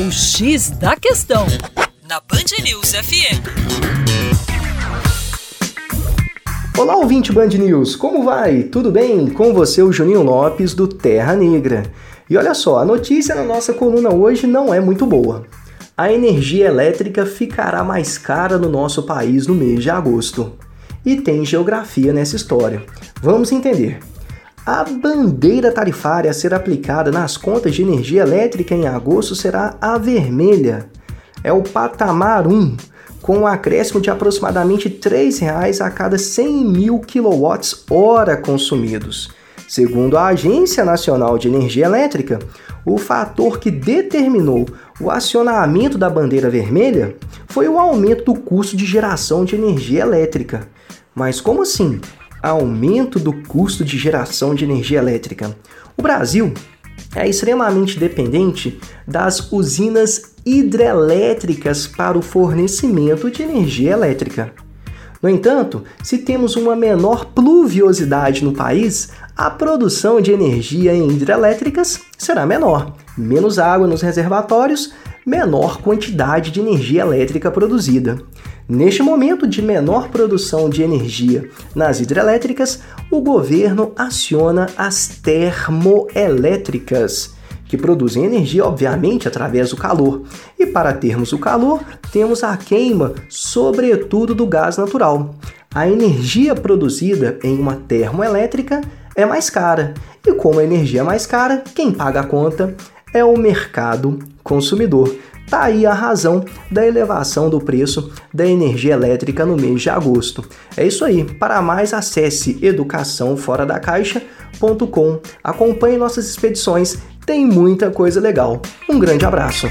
O X da Questão, na Band News FM. Olá, ouvinte Band News, como vai? Tudo bem? Com você, o Juninho Lopes, do Terra Negra. E olha só, a notícia na nossa coluna hoje não é muito boa. A energia elétrica ficará mais cara no nosso país no mês de agosto. E tem geografia nessa história. Vamos entender. A bandeira tarifária a ser aplicada nas contas de energia elétrica em agosto será a vermelha. É o patamar 1, com um acréscimo de aproximadamente R$ 3,00 a cada 100 mil kWh consumidos. Segundo a Agência Nacional de Energia Elétrica, o fator que determinou o acionamento da bandeira vermelha foi o aumento do custo de geração de energia elétrica. Mas como assim? Aumento do custo de geração de energia elétrica. O Brasil é extremamente dependente das usinas hidrelétricas para o fornecimento de energia elétrica. No entanto, se temos uma menor pluviosidade no país, a produção de energia em hidrelétricas será menor. Menos água nos reservatórios, menor quantidade de energia elétrica produzida. Neste momento de menor produção de energia nas hidrelétricas, o governo aciona as termoelétricas, que produzem energia, obviamente, através do calor. E para termos o calor, temos a queima, sobretudo do gás natural. A energia produzida em uma termoelétrica é mais cara. E como a energia é mais cara, quem paga a conta é o mercado consumidor. Tá aí a razão da elevação do preço da energia elétrica no mês de agosto. É isso aí. Para mais, acesse educaçãoforadacaixa.com. Acompanhe nossas expedições, tem muita coisa legal. Um grande abraço.